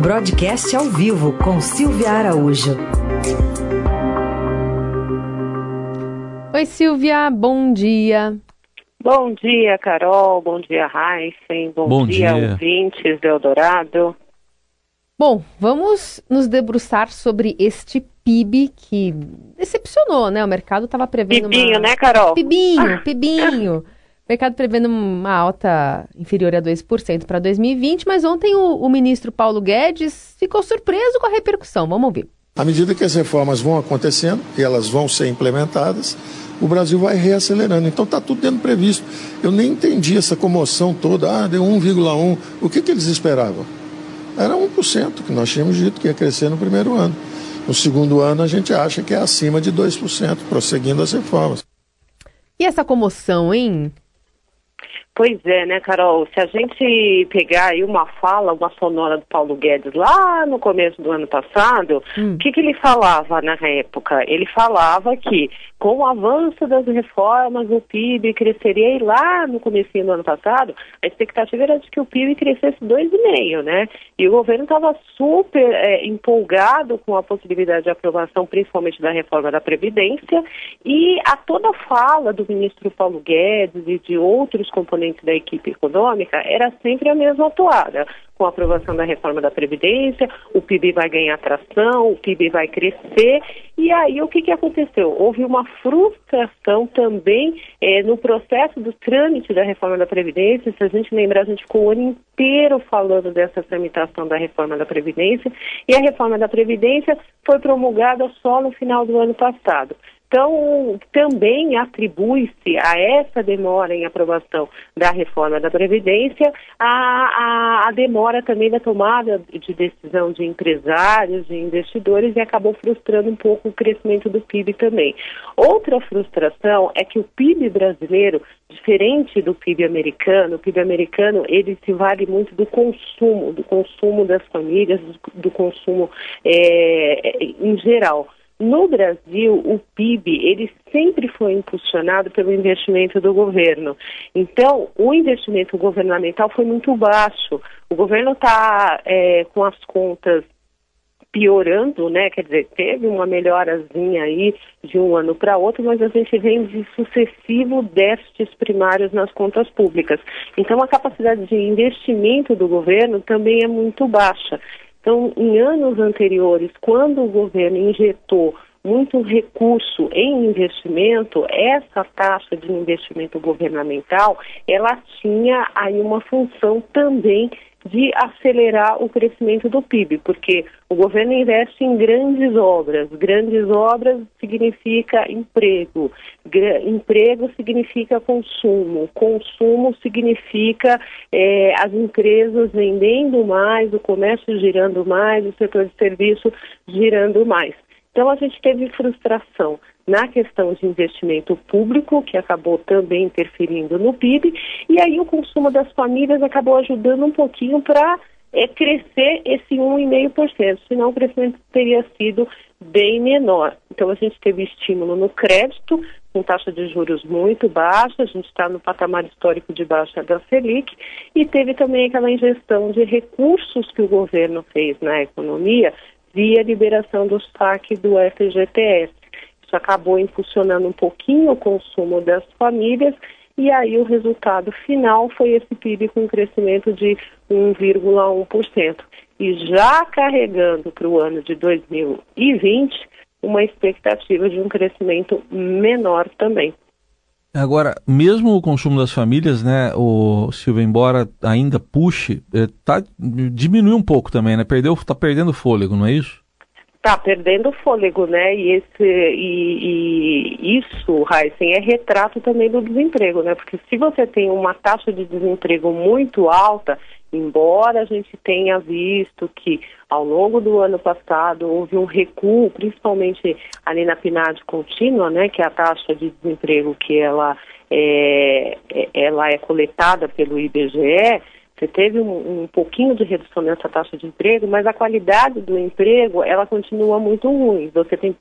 Broadcast ao vivo com Silvia Araújo. Oi, Silvia, bom dia. Bom dia, Carol. Bom dia, Heisen. Bom, Bom dia, dia. ouvintes do Eldorado. Bom, vamos nos debruçar sobre este PIB que decepcionou, né? O mercado estava prevendo Pibinho, uma... né, Carol? Pibinho, pibinho. O mercado prevendo uma alta inferior a 2% para 2020, mas ontem o, o ministro Paulo Guedes ficou surpreso com a repercussão. Vamos ouvir. À medida que as reformas vão acontecendo e elas vão ser implementadas, o Brasil vai reacelerando. Então está tudo dentro previsto. Eu nem entendi essa comoção toda. Ah, deu 1,1. O que, que eles esperavam? Era 1% que nós tínhamos dito que ia crescer no primeiro ano. No segundo ano, a gente acha que é acima de 2%, prosseguindo as reformas. E essa comoção, hein? Pois é, né, Carol? Se a gente pegar aí uma fala, uma sonora do Paulo Guedes lá no começo do ano passado, o que, que ele falava na época? Ele falava que com o avanço das reformas o PIB cresceria e lá no começo do ano passado a expectativa era de que o PIB crescesse 2,5, né? E o governo estava super é, empolgado com a possibilidade de aprovação, principalmente da reforma da Previdência, e a toda fala do ministro Paulo Guedes e de outros componentes da equipe econômica era sempre a mesma toada. Com a aprovação da reforma da Previdência, o PIB vai ganhar tração, o PIB vai crescer. E aí o que, que aconteceu? Houve uma frustração também eh, no processo do trâmite da reforma da Previdência. Se a gente lembrar, a gente ficou o ano inteiro falando dessa tramitação da reforma da Previdência. E a reforma da Previdência foi promulgada só no final do ano passado. Então, também atribui-se a essa demora em aprovação da reforma da Previdência a, a, a, demora também da tomada de decisão de empresários, de investidores e acabou frustrando um pouco o crescimento do PIB também. Outra frustração é que o PIB brasileiro, diferente do PIB americano, o PIB americano ele se vale muito do consumo, do consumo das famílias, do, do consumo é, em geral. No Brasil, o PIB ele sempre foi impulsionado pelo investimento do governo. Então, o investimento governamental foi muito baixo. O governo está é, com as contas piorando, né? Quer dizer, teve uma melhorazinha aí de um ano para outro, mas a gente vem de sucessivos déficits primários nas contas públicas. Então, a capacidade de investimento do governo também é muito baixa. Então, em anos anteriores, quando o governo injetou muito recurso em investimento, essa taxa de investimento governamental, ela tinha aí uma função também de acelerar o crescimento do PIB, porque o governo investe em grandes obras. Grandes obras significa emprego, emprego significa consumo, consumo significa é, as empresas vendendo mais, o comércio girando mais, o setor de serviço girando mais. Então a gente teve frustração na questão de investimento público, que acabou também interferindo no PIB, e aí o consumo das famílias acabou ajudando um pouquinho para é, crescer esse 1,5%, senão o crescimento teria sido bem menor. Então a gente teve estímulo no crédito, com taxa de juros muito baixa, a gente está no patamar histórico de baixa da Selic, e teve também aquela ingestão de recursos que o governo fez na economia via liberação do saque do FGTS. Isso acabou impulsionando um pouquinho o consumo das famílias e aí o resultado final foi esse PIB com um crescimento de 1,1%. E já carregando para o ano de 2020 uma expectativa de um crescimento menor também. Agora, mesmo o consumo das famílias, né, o Silvio, embora ainda puxe, tá, diminui um pouco também, né? Perdeu, tá perdendo fôlego, não é isso? Tá perdendo fôlego, né? E, esse, e, e isso, Heisen, é retrato também do desemprego, né? Porque se você tem uma taxa de desemprego muito alta, embora a gente tenha visto que ao longo do ano passado houve um recuo, principalmente ali na PNAD contínua, né, que é a taxa de desemprego que ela é, ela é coletada pelo IBGE, você teve um, um, pouquinho de redução nessa taxa de emprego, mas a qualidade do emprego ela continua muito ruim. Você tem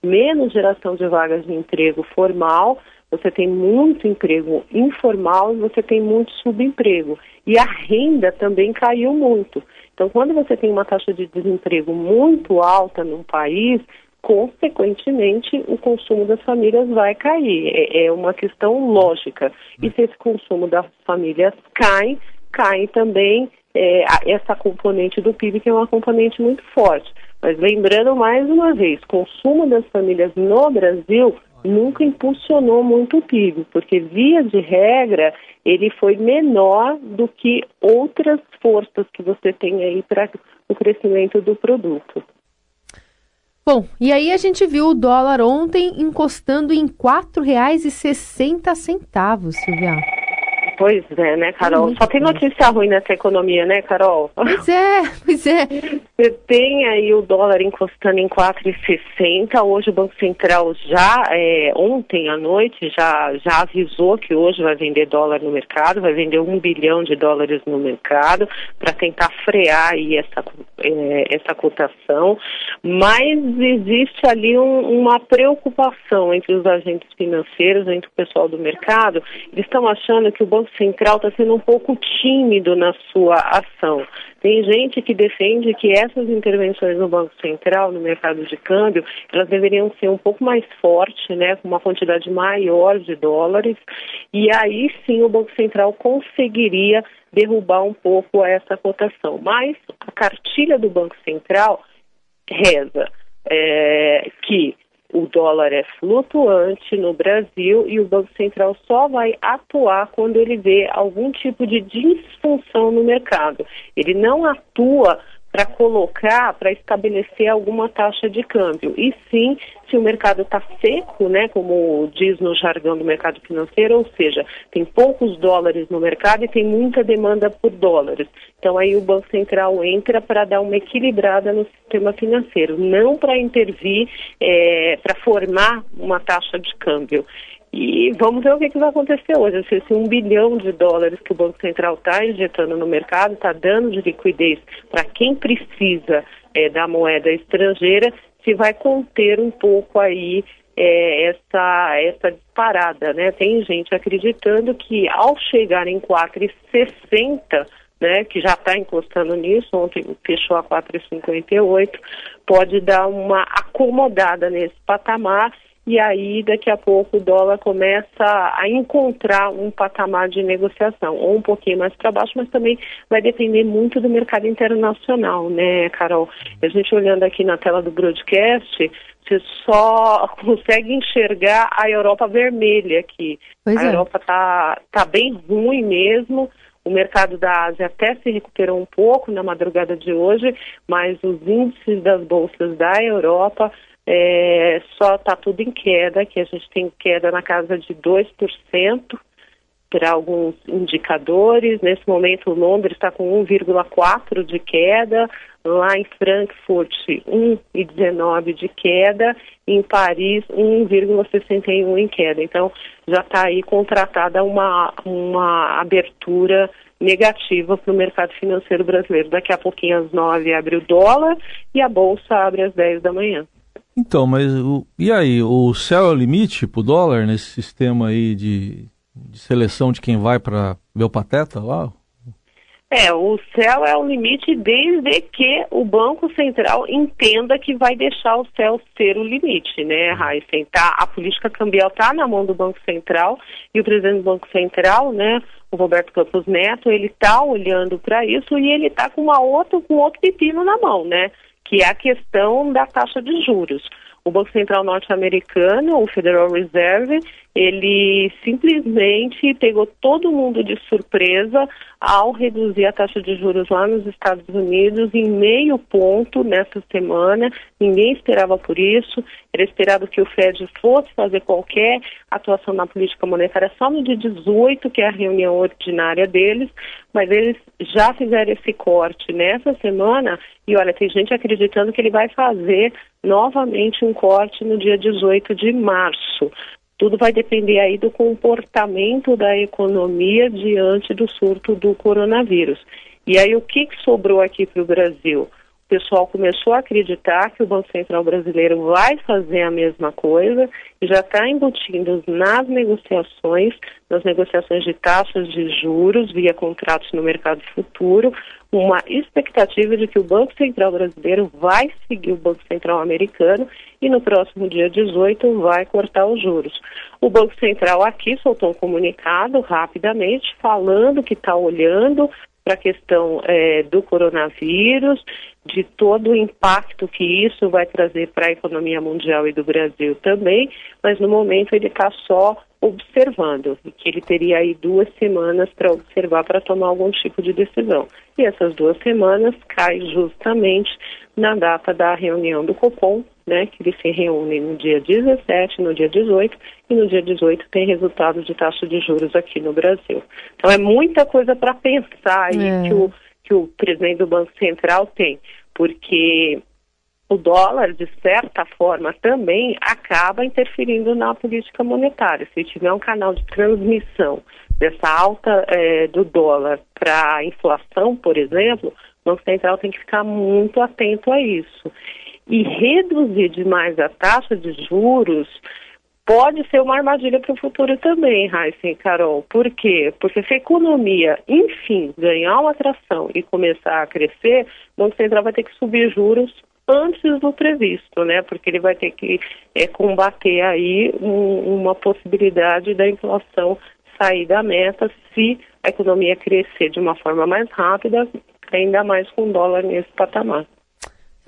menos geração de vagas de emprego formal, você tem muito emprego informal e você tem muito subemprego. E a renda também caiu muito. Então, quando você tem uma taxa de desemprego muito alta num país, consequentemente, o consumo das famílias vai cair. É, é uma questão lógica. E se esse consumo das famílias cai, cai também é, essa componente do PIB, que é uma componente muito forte. Mas lembrando mais uma vez, consumo das famílias no Brasil nunca impulsionou muito o PIB, porque via de regra ele foi menor do que outras forças que você tem aí para o crescimento do produto. Bom, e aí a gente viu o dólar ontem encostando em R$ 4,60, Silvia. Pois é, né, Carol? Só tem notícia ruim nessa economia, né, Carol? Pois é, pois é. Você tem aí o dólar encostando em 4,60. Hoje o Banco Central já, é, ontem à noite, já, já avisou que hoje vai vender dólar no mercado, vai vender um bilhão de dólares no mercado para tentar frear aí essa, é, essa cotação. Mas existe ali um, uma preocupação entre os agentes financeiros, entre o pessoal do mercado. Eles estão achando que o Banco Banco Central está sendo um pouco tímido na sua ação. Tem gente que defende que essas intervenções no Banco Central, no mercado de câmbio, elas deveriam ser um pouco mais fortes, né, com uma quantidade maior de dólares, e aí sim o Banco Central conseguiria derrubar um pouco essa cotação. Mas a cartilha do Banco Central reza é, que o dólar é flutuante no Brasil e o Banco Central só vai atuar quando ele vê algum tipo de disfunção no mercado. Ele não atua para colocar, para estabelecer alguma taxa de câmbio. E sim, se o mercado está seco, né, como diz no jargão do mercado financeiro, ou seja, tem poucos dólares no mercado e tem muita demanda por dólares. Então aí o Banco Central entra para dar uma equilibrada no sistema financeiro, não para intervir, é, para formar uma taxa de câmbio. E vamos ver o que, que vai acontecer hoje. Se esse um bilhão de dólares que o Banco Central está injetando no mercado está dando de liquidez para quem precisa é, da moeda estrangeira, se vai conter um pouco aí é, essa, essa disparada. Né? Tem gente acreditando que ao chegar em 4,60 né, que já está encostando nisso, ontem fechou a 4,58, pode dar uma acomodada nesse patamar e aí daqui a pouco o dólar começa a encontrar um patamar de negociação, ou um pouquinho mais para baixo, mas também vai depender muito do mercado internacional, né, Carol? A gente olhando aqui na tela do broadcast, você só consegue enxergar a Europa vermelha aqui. Pois a é. Europa tá, tá bem ruim mesmo. O mercado da Ásia até se recuperou um pouco na madrugada de hoje, mas os índices das bolsas da Europa é, só está tudo em queda, que a gente tem queda na casa de 2% para alguns indicadores. Nesse momento, Londres está com 1,4% de queda, lá em Frankfurt, 1,19% de queda, em Paris, 1,61% em queda. Então, já está aí contratada uma, uma abertura negativa para o mercado financeiro brasileiro. Daqui a pouquinho, às 9 abre o dólar e a bolsa abre às 10 da manhã. Então, mas o, e aí, o céu é o limite para o dólar nesse sistema aí de, de seleção de quem vai para ver o pateta lá? É, o céu é o limite desde que o Banco Central entenda que vai deixar o céu ser o limite, né, Heisen? Tá, a política cambial está na mão do Banco Central e o presidente do Banco Central, né, o Roberto Campos Neto, ele está olhando para isso e ele está com uma outra, com outro pepino na mão, né? Que é a questão da taxa de juros. O Banco Central norte-americano, o Federal Reserve, ele simplesmente pegou todo mundo de surpresa ao reduzir a taxa de juros lá nos Estados Unidos em meio ponto nessa semana. Ninguém esperava por isso. Era esperado que o Fed fosse fazer qualquer atuação na política monetária só no dia 18, que é a reunião ordinária deles, mas eles já fizeram esse corte nessa semana e olha, tem gente acreditando que ele vai fazer novamente um corte no dia 18 de março. Tudo vai depender aí do comportamento da economia diante do surto do coronavírus. E aí o que, sobrou aqui para o Brasil? O pessoal começou a acreditar que o Banco Central brasileiro vai fazer a mesma coisa e já está embutindo nas negociações, nas negociações de taxas de juros via contratos no mercado futuro, uma expectativa de que o Banco Central brasileiro vai seguir o Banco Central americano e no próximo dia 18 vai cortar os juros. O Banco Central aqui soltou um comunicado rapidamente falando que está olhando para a questão é, do coronavírus, de todo o impacto que isso vai trazer para a economia mundial e do Brasil também, mas no momento ele está só observando, e que ele teria aí duas semanas para observar para tomar algum tipo de decisão. E essas duas semanas caem justamente na data da reunião do Copom, né, que eles se reúnem no dia 17, no dia 18, e no dia 18 tem resultado de taxa de juros aqui no Brasil. Então é muita coisa para pensar aí é. que, o, que o presidente do Banco Central tem, porque o dólar, de certa forma, também acaba interferindo na política monetária. Se tiver um canal de transmissão dessa alta é, do dólar para a inflação, por exemplo, o Banco Central tem que ficar muito atento a isso. E reduzir demais a taxa de juros pode ser uma armadilha para o futuro também, Raíssa e Carol. Por quê? Porque se a economia, enfim, ganhar uma atração e começar a crescer, o Banco Central vai ter que subir juros antes do previsto, né? Porque ele vai ter que é, combater aí um, uma possibilidade da inflação sair da meta se a economia crescer de uma forma mais rápida, ainda mais com o dólar nesse patamar.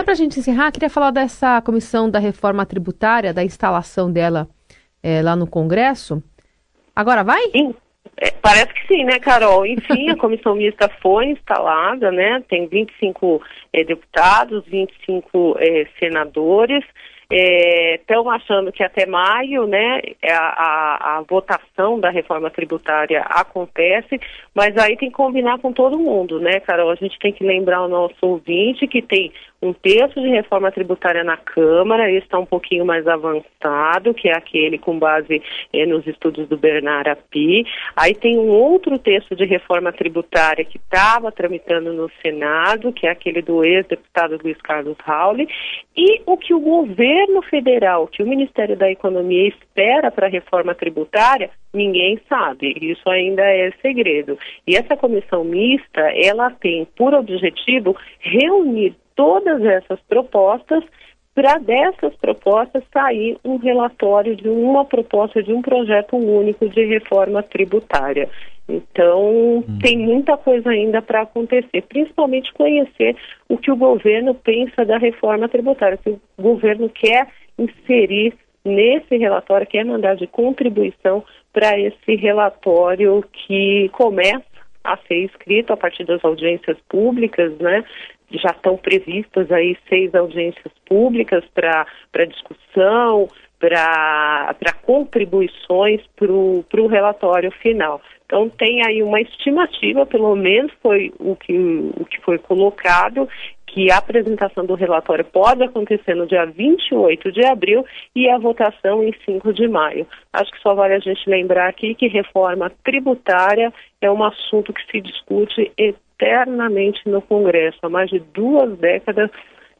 Só para a gente encerrar, queria falar dessa comissão da reforma tributária, da instalação dela é, lá no Congresso. Agora vai? Sim. É, parece que sim, né, Carol? Enfim, a comissão mista foi instalada, né? Tem 25 é, deputados, 25 é, senadores. Estão é, achando que até maio, né, a, a, a, votação da reforma tributária acontece, mas aí tem que combinar com todo mundo, né, Carol? A gente tem que lembrar o nosso ouvinte que tem um texto de reforma tributária na Câmara, esse está um pouquinho mais avançado, que é aquele com base eh, nos estudos do Bernard Api. Aí tem um outro texto de reforma tributária que estava tramitando no Senado, que é aquele do ex-deputado Luiz Carlos Rauli, e o que o governo federal, que o Ministério da Economia espera para a reforma tributária, ninguém sabe. Isso ainda é segredo. E essa comissão mista, ela tem por objetivo reunir todas essas propostas para dessas propostas sair um relatório de uma proposta de um projeto único de reforma tributária. Então, hum. tem muita coisa ainda para acontecer, principalmente conhecer o que o governo pensa da reforma tributária, o que o governo quer inserir nesse relatório, quer mandar de contribuição para esse relatório que começa a ser escrito a partir das audiências públicas, né? Já estão previstas aí seis audiências públicas para discussão, para contribuições para o relatório final. Então tem aí uma estimativa, pelo menos foi o que, o que foi colocado, que a apresentação do relatório pode acontecer no dia 28 de abril e a votação em 5 de maio. Acho que só vale a gente lembrar aqui que reforma tributária é um assunto que se discute eternamente no Congresso. Há mais de duas décadas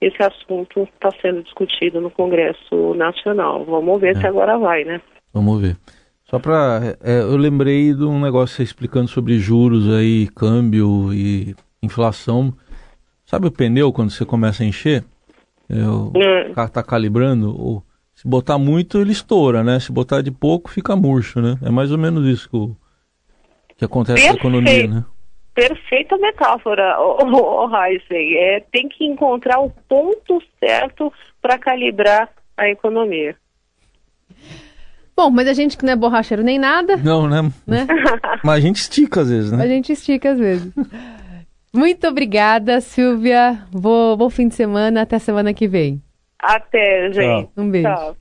esse assunto está sendo discutido no Congresso Nacional. Vamos ver é. se agora vai, né? Vamos ver. Só para. É, eu lembrei de um negócio explicando sobre juros aí, câmbio e inflação. Sabe o pneu quando você começa a encher? É, o é. carro está calibrando. Ou, se botar muito, ele estoura, né? Se botar de pouco, fica murcho, né? É mais ou menos isso que, o, que acontece Perfeito. na economia, né? Perfeita metáfora, o oh, é, tem que encontrar o ponto certo para calibrar a economia. Bom, mas a gente que não é borracheiro nem nada. Não, né? né? mas a gente estica às vezes, né? A gente estica às vezes. Muito obrigada, Silvia. Bom, bom fim de semana. Até semana que vem. Até, gente. Tchau. Um beijo. Tchau.